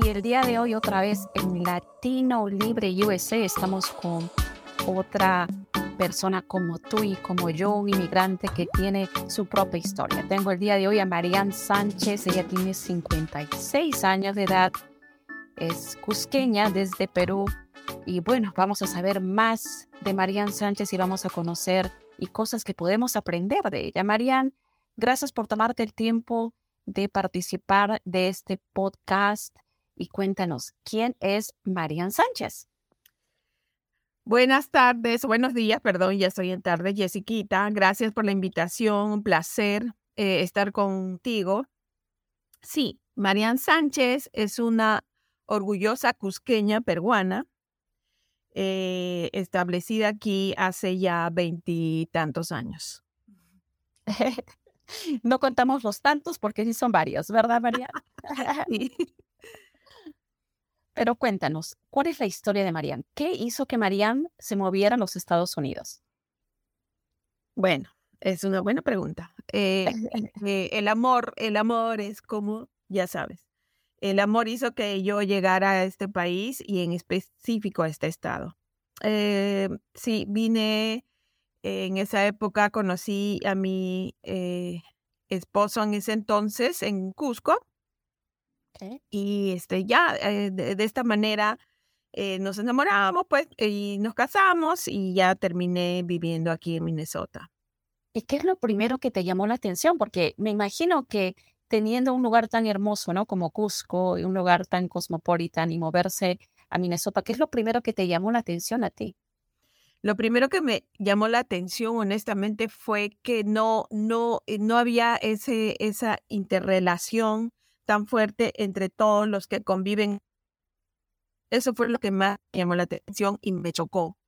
Y el día de hoy otra vez en Latino Libre USA estamos con otra persona como tú y como yo, un inmigrante que tiene su propia historia. Tengo el día de hoy a Marianne Sánchez, ella tiene 56 años de edad, es cusqueña desde Perú y bueno, vamos a saber más de Marianne Sánchez y vamos a conocer y cosas que podemos aprender de ella. Marianne, gracias por tomarte el tiempo de participar de este podcast y cuéntanos, ¿quién es Marian Sánchez? Buenas tardes, buenos días, perdón, ya estoy en tarde, Jessiquita. Gracias por la invitación, un placer eh, estar contigo. Sí, Marian Sánchez es una orgullosa cusqueña peruana, eh, establecida aquí hace ya veintitantos años. no contamos los tantos porque sí son varios, ¿verdad, Marian? sí. Pero cuéntanos, ¿cuál es la historia de Marianne? ¿Qué hizo que Marianne se moviera a los Estados Unidos? Bueno, es una buena pregunta. Eh, eh, el amor, el amor es como, ya sabes, el amor hizo que yo llegara a este país y en específico a este estado. Eh, sí, vine en esa época, conocí a mi esposo en ese entonces en Cusco y este, ya eh, de, esta manera eh, nos enamoramos, pues, y nos casamos y ya terminé viviendo aquí en Minnesota. ¿Y qué es lo primero que te llamó la atención? Porque me imagino que teniendo un lugar tan hermoso, ¿no? Como Cusco, y un lugar tan cosmopolitan y moverse a Minnesota, ¿qué es lo primero que te llamó la atención a ti? Lo primero que me llamó la atención, honestamente, fue que no, no, eh, no había ese, esa interrelación tan fuerte entre todos los que conviven. Eso fue lo que más llamó la atención y me chocó.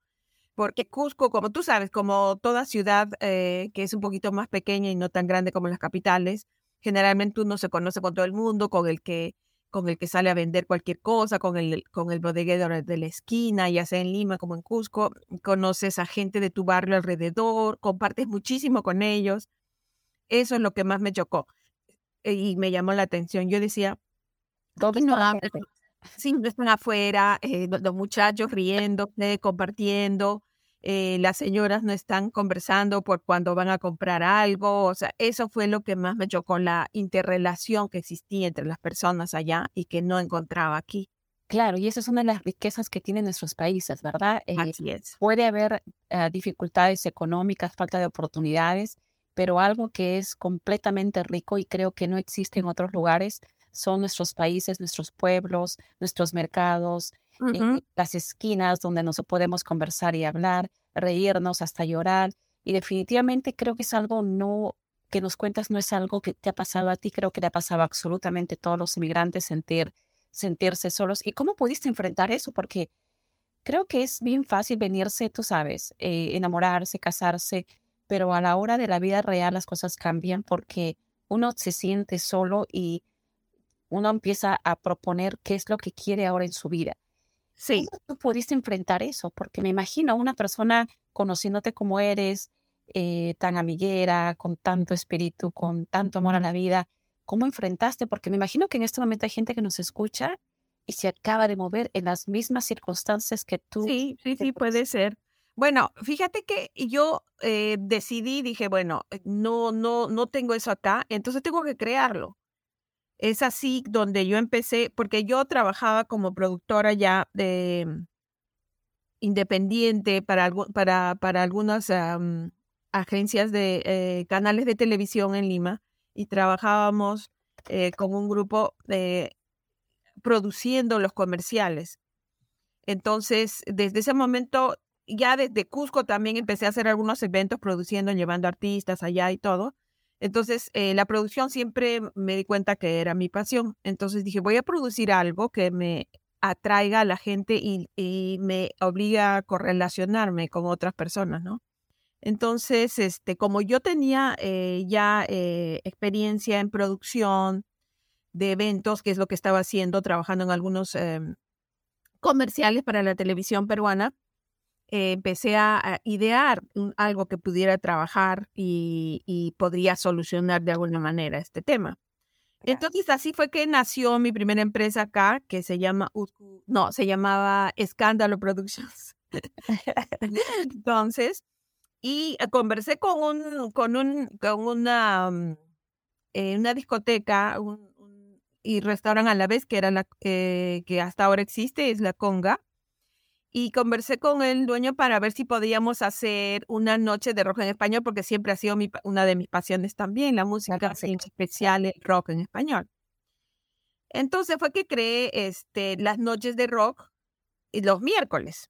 Porque Cusco, como tú sabes, como toda ciudad eh, que es un poquito más pequeña y no tan grande como las capitales, generalmente uno se conoce con todo el mundo, con el que con el que sale a vender cualquier cosa, con el, con el bodeguero de la esquina, ya sea en Lima como en Cusco, conoces a gente de tu barrio alrededor, compartes muchísimo con ellos. Eso es lo que más me chocó. Eh, y me llamó la atención. Yo decía, todos no sí, están afuera, eh, los, muchachos riendo, compartiendo, eh, las señoras no están conversando por cuando van a comprar algo, o sea, eso fue lo que más me chocó, la interrelación que existía entre las personas allá y que no encontraba aquí. Claro, y esa es una de las riquezas que tienen nuestros países, ¿verdad? Así es. Puede haber dificultades económicas, falta de oportunidades, pero algo que es completamente rico y creo que no existe en otros lugares son nuestros países, nuestros pueblos, nuestros mercados, eh, las esquinas donde nos podemos conversar y hablar, reírnos hasta llorar. Y definitivamente creo que es algo no que nos cuentas no es algo que te ha pasado a ti, creo que le ha pasado absolutamente a todos los inmigrantes sentir, sentirse solos. ¿Y cómo pudiste enfrentar eso? Porque creo que es bien fácil venirse, tú sabes, eh, enamorarse, casarse, pero a la hora de la vida real las cosas cambian porque uno se siente solo y uno empieza a proponer qué es lo que quiere ahora en su vida. Sí. ¿Cómo tú pudiste enfrentar eso? Porque me imagino una persona conociéndote como eres, eh, tan amiguera, con tanto espíritu, con tanto amor a la vida, ¿cómo enfrentaste? Porque me imagino que en este momento hay gente que nos escucha y se acaba de mover en las mismas circunstancias que tú. Sí, sí, sí, puede ser. Bueno, fíjate que yo eh, decidí, dije, bueno, eh, no, no, no tengo eso acá, entonces tengo que crearlo. Es así donde yo empecé, porque yo trabajaba como productora ya de mm, independiente para, para, para algunas agencias de eh, canales de televisión en Lima y trabajábamos con un grupo produciendo los comerciales. Entonces, desde ese momento ya desde Cusco también empecé a hacer algunos eventos produciendo, llevando artistas allá y todo. Entonces, eh, la producción siempre me di cuenta que era mi pasión. Entonces dije, voy a producir algo que me atraiga a la gente y, me obliga a correlacionarme con otras personas, ¿no? Entonces, este, como yo tenía eh, ya eh, experiencia en producción de eventos, que es lo que estaba haciendo, trabajando en algunos em, comerciales para la televisión peruana, eh, empecé a, idear algo que pudiera trabajar y, podría solucionar de alguna manera este tema. Entonces así fue que nació mi primera empresa acá, que se llama, no, se llamaba Escándalo Productions. Entonces, y eh, conversé con un, con un, con una, mm, eh, una discoteca y restaurante a la vez, que era la, que hasta ahora existe, es la Conga y conversé con el dueño para ver si podíamos hacer una noche de rock en español, porque siempre ha sido una de mis pasiones también, la música, en especial el rock en español. Entonces fue que creé este, las noches de rock los miércoles.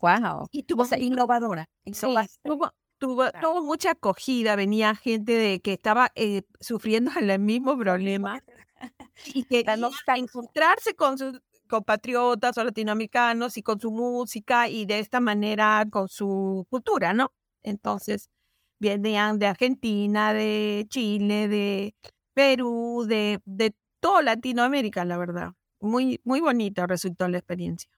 Wow. Y tuvo, innovadora. tuvo, tuvo, mucha acogida, venía gente de que estaba eh, sufriendo el mismo problema y que no encontrarse con sus compatriotas o latinoamericanos y con su música y de esta manera con su cultura, ¿no? Entonces, venían de Argentina, de Chile, de Perú, de, de toda Latinoamérica, la verdad. Muy, muy bonita resultó la experiencia.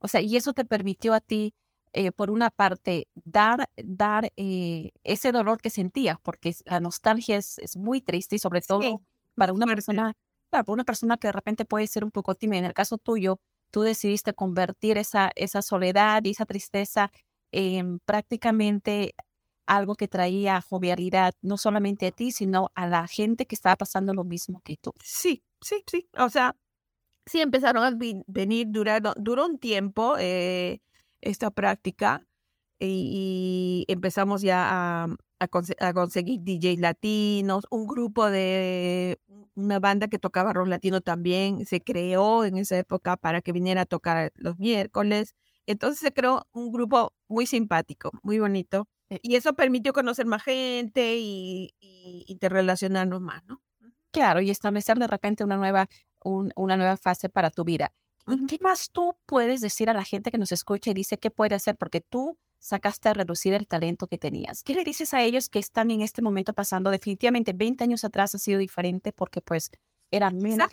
O sea, y eso te permitió a ti, eh, por una parte, dar, dar eh, ese dolor que sentías, porque la nostalgia es, es muy triste y sobre todo para una persona para una persona que de repente puede ser un poco tímida, en el caso tuyo, tú decidiste convertir esa, esa soledad y esa tristeza en prácticamente algo que traía jovialidad, no solamente a ti, sino a la gente que estaba pasando lo mismo que tú. Sí, sí, sí. O sea, sí empezaron a venir, durando, duró un tiempo eh, esta práctica y, empezamos ya a, a, conseguir DJs latinos, un grupo de una banda que tocaba rock latino también se creó en esa época para que viniera a tocar los miércoles. Entonces se creó un grupo muy simpático, muy bonito. Eh. Y eso permitió conocer más gente y, y interrelacionarnos más, ¿no? Claro, y establecer de repente una nueva, una nueva fase para tu vida. ¿Qué más tú puedes decir a la gente que nos escucha y dice qué puede hacer? Porque tú sacaste a reducir el talento que tenías. ¿Qué le dices a ellos que están en este momento pasando? Definitivamente 20 años atrás ha sido diferente porque pues eran menos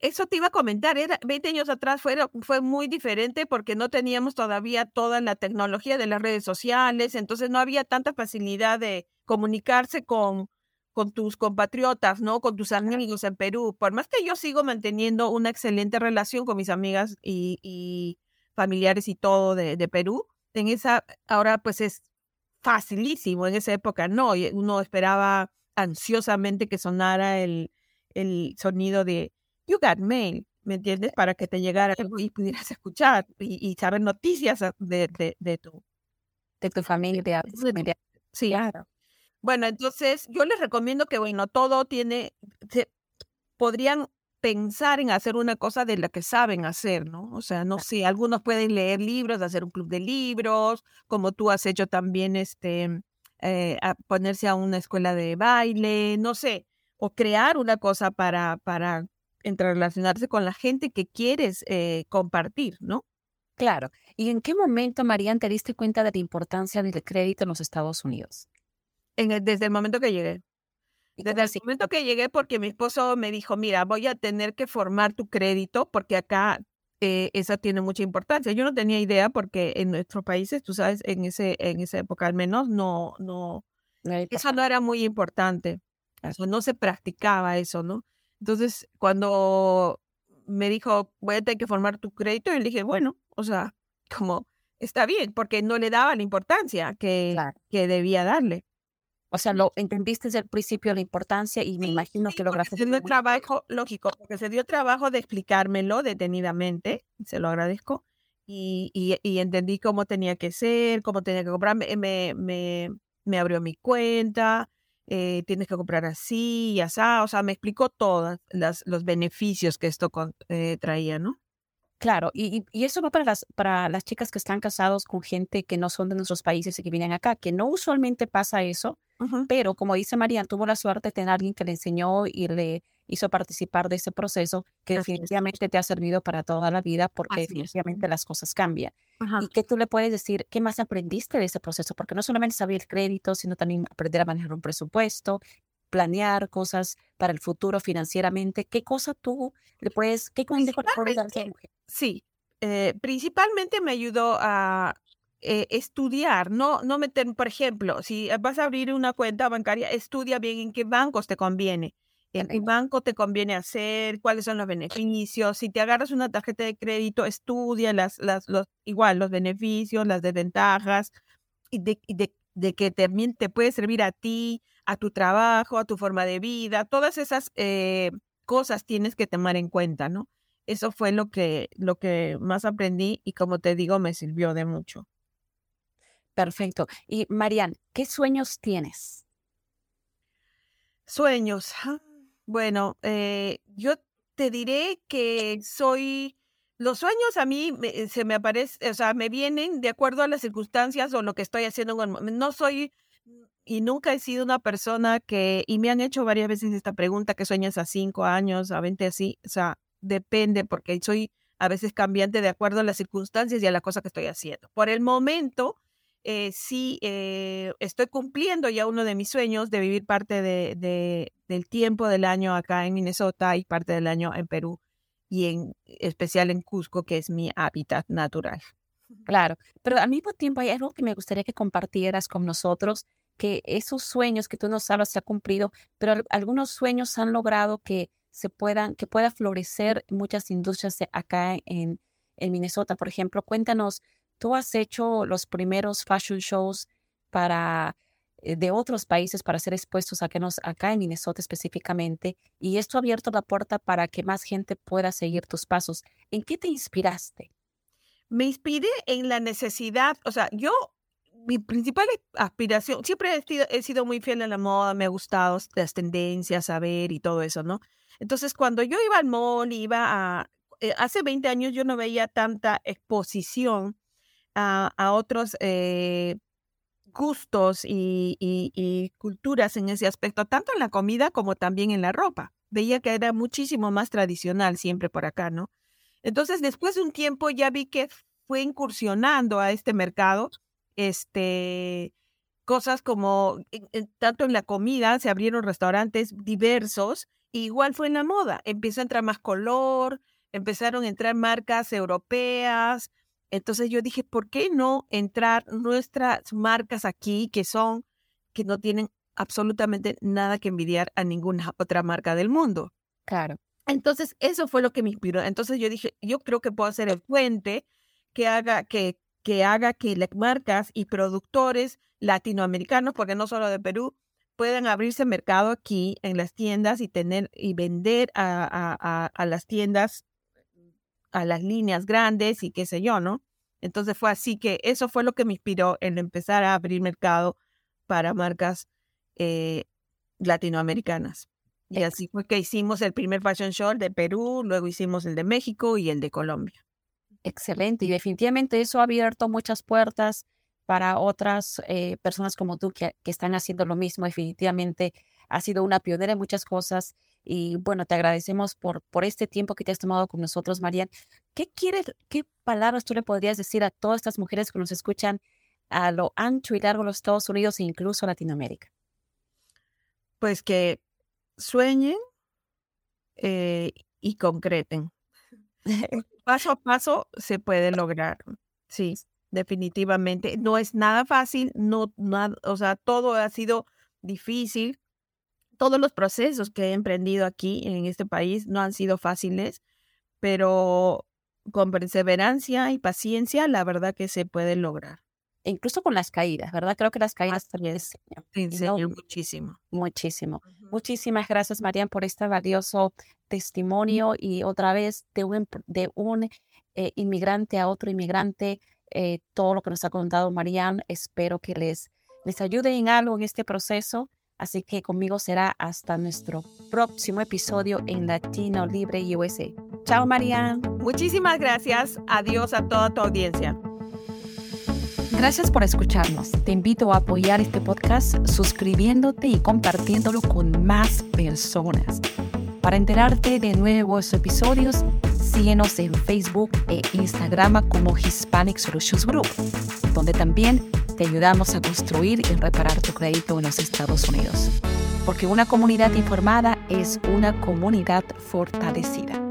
Eso te iba a comentar, era 20 años atrás fue, fue muy diferente porque no teníamos todavía toda la tecnología de las redes sociales, entonces no había tanta facilidad de comunicarse con, con tus compatriotas, ¿no? Con tus amigos en Perú. Por más que yo sigo manteniendo una excelente relación con mis amigas y, familiares y todo de, de Perú, en esa, ahora pues es facilísimo, en esa época no, uno esperaba ansiosamente que sonara el, el sonido de You Got Mail, ¿me entiendes? Para que te llegara y pudieras escuchar y, saber noticias de, de, de, tu, de tu familia. Sí. Claro. Bueno, entonces yo les recomiendo que, bueno, todo tiene, se, podrían pensar en hacer una cosa de la que saben hacer, ¿no? O sea, no sé, algunos pueden leer libros, hacer un club de libros, como tú has hecho también, este, eh, ponerse a una escuela de baile, no sé, o crear una cosa para, para con la gente que quieres eh, compartir, ¿no? Claro. ¿Y en qué momento, Marian, te diste cuenta de la importancia del crédito en los Estados Unidos? En desde el momento que llegué. Desde el momento que llegué, porque mi esposo me dijo, mira, voy a tener que formar tu crédito porque acá eh, eso tiene mucha importancia. Yo no tenía idea porque en nuestros países, tú sabes, en, ese, en esa época al menos, no, no, eso no era muy importante. Eso, no se practicaba eso, ¿no? Entonces, cuando me dijo, voy a tener que formar tu crédito, yo le dije, bueno, o sea, como está bien, porque no le daba la importancia que, que debía darle. O sea, lo entendiste desde el principio la importancia y me imagino que lograste. Se dio trabajo, lógico, porque se dio trabajo de explicármelo detenidamente, se lo agradezco, y, y, entendí cómo tenía que ser, cómo tenía que comprar, me, me, me, abrió mi cuenta, eh, tienes que comprar así y así, o sea, me explicó todos los beneficios que esto eh, traía, ¿no? Claro, y, y, eso va para las, para las chicas que están casados con gente que no son de nuestros países y que vienen acá, que no usualmente pasa eso, pero como dice María, tuvo la suerte de tener alguien que le enseñó y le, hizo participar de ese proceso que definitivamente te ha servido para toda la vida porque definitivamente las cosas cambian. ¿Y qué tú le puedes decir? ¿Qué más aprendiste de ese proceso? Porque no solamente sabía el crédito, sino también aprender a manejar un presupuesto, planear cosas para el futuro financieramente. ¿Qué cosa tú le puedes, qué consejo le puedes dar a mujer? Sí, eh, principalmente me ayudó a eh, estudiar, no, no meter, por ejemplo, si vas a abrir una cuenta bancaria, estudia bien en qué bancos te conviene. En qué banco te conviene hacer, cuáles son los beneficios. Si te agarras una tarjeta de crédito, estudia las, las, los, igual los beneficios, las desventajas, y de, de, de que también te puede servir a ti, a tu trabajo, a tu forma de vida, todas esas eh, cosas tienes que tomar en cuenta, ¿no? Eso fue lo que, lo que más aprendí y como te digo, me sirvió de mucho. Perfecto. Y Marian, ¿qué sueños tienes? Sueños. Ah, bueno, eh, yo te diré que soy, los sueños a mí se me aparecen, o sea, me vienen de acuerdo a las circunstancias o lo que estoy haciendo. No soy y nunca he sido una persona que, y me han hecho varias veces esta pregunta, ¿qué sueñas a cinco años, a 20 así? O sea, depende porque soy a veces cambiante de acuerdo a las circunstancias y a la cosa que estoy haciendo. Por el momento, eh, sí eh, estoy cumpliendo ya uno de mis sueños de vivir parte de, del tiempo del año acá en Minnesota y parte del año en Perú y en especial en Cusco, que es mi hábitat natural. Claro, pero al mismo tiempo hay algo que me gustaría que compartieras con nosotros, que esos sueños que tú nos hablas se han cumplido, pero algunos sueños han logrado que se puedan, que pueda florecer muchas industrias acá en, en Minnesota. Por ejemplo, cuéntanos, tú has hecho los primeros fashion shows para eh, de otros países para ser expuestos acá, acá en Minnesota específicamente, y esto ha abierto la puerta para que más gente pueda seguir tus pasos. ¿En qué te inspiraste? Me inspiré en la necesidad, o sea, yo mi principal aspiración, siempre he sido, he sido, muy fiel a la moda, me ha gustado las tendencias, saber y todo eso, ¿no? Entonces, cuando yo iba al mall, iba a, eh, hace 20 años yo no veía tanta exposición a, otros eh, gustos y, culturas en ese aspecto, tanto en la comida como también en la ropa. Veía que era muchísimo más tradicional siempre por acá, ¿no? Entonces, después de un tiempo ya vi que fue incursionando a este mercado este, cosas como, tanto en la comida, se abrieron restaurantes diversos, igual fue en la moda, empezó a entrar más color, empezaron a entrar marcas europeas, entonces yo dije, ¿por qué no entrar nuestras marcas aquí que son, que no tienen absolutamente nada que envidiar a ninguna otra marca del mundo? Claro. Entonces, eso fue lo que me inspiró. Entonces yo dije, yo creo que puedo hacer el puente que haga que que haga que las marcas y productores latinoamericanos, porque no solo de Perú, puedan abrirse mercado aquí en las tiendas y tener y vender a, a, las tiendas, a las líneas grandes y qué sé yo, ¿no? Entonces fue así que eso fue lo que me inspiró en empezar a abrir mercado para marcas eh, latinoamericanas. Y así fue que hicimos el primer fashion show de Perú, luego hicimos el de México y el de Colombia. Excelente. Y definitivamente eso ha abierto muchas puertas para otras eh, personas como tú que, que, están haciendo lo mismo. Definitivamente ha sido una pionera en muchas cosas. Y bueno, te agradecemos por, por este tiempo que te has tomado con nosotros, Marian. ¿Qué quieres, qué palabras tú le podrías decir a todas estas mujeres que nos escuchan a lo ancho y largo de los Estados Unidos e incluso Latinoamérica? Pues que sueñen eh, y concreten. paso a paso se puede lograr. Sí, definitivamente. No es nada fácil, no, nada, o sea, todo ha sido difícil. Todos los procesos que he emprendido aquí en este país no han sido fáciles, pero con perseverancia y paciencia, la verdad que se puede lograr. Incluso con las caídas, ¿verdad? Creo que las caídas también enseñan. muchísimo. Muchísimo. Muchísimas gracias, Marian, por este valioso testimonio y otra vez de un, de un eh, inmigrante a otro inmigrante, eh, todo lo que nos ha contado Marian, espero que les, les ayude en algo en este proceso. Así que conmigo será hasta nuestro próximo episodio en Latino Libre USA. Chao, Marian. Muchísimas gracias. Adiós a toda tu audiencia. Gracias por escucharnos. Te invito a apoyar este podcast suscribiéndote y compartiéndolo con más personas. Para enterarte de nuevos episodios, síguenos en Facebook e Instagram como Hispanic Solutions Group, donde también te ayudamos a construir y reparar tu crédito en los Estados Unidos. Porque una comunidad informada es una comunidad fortalecida.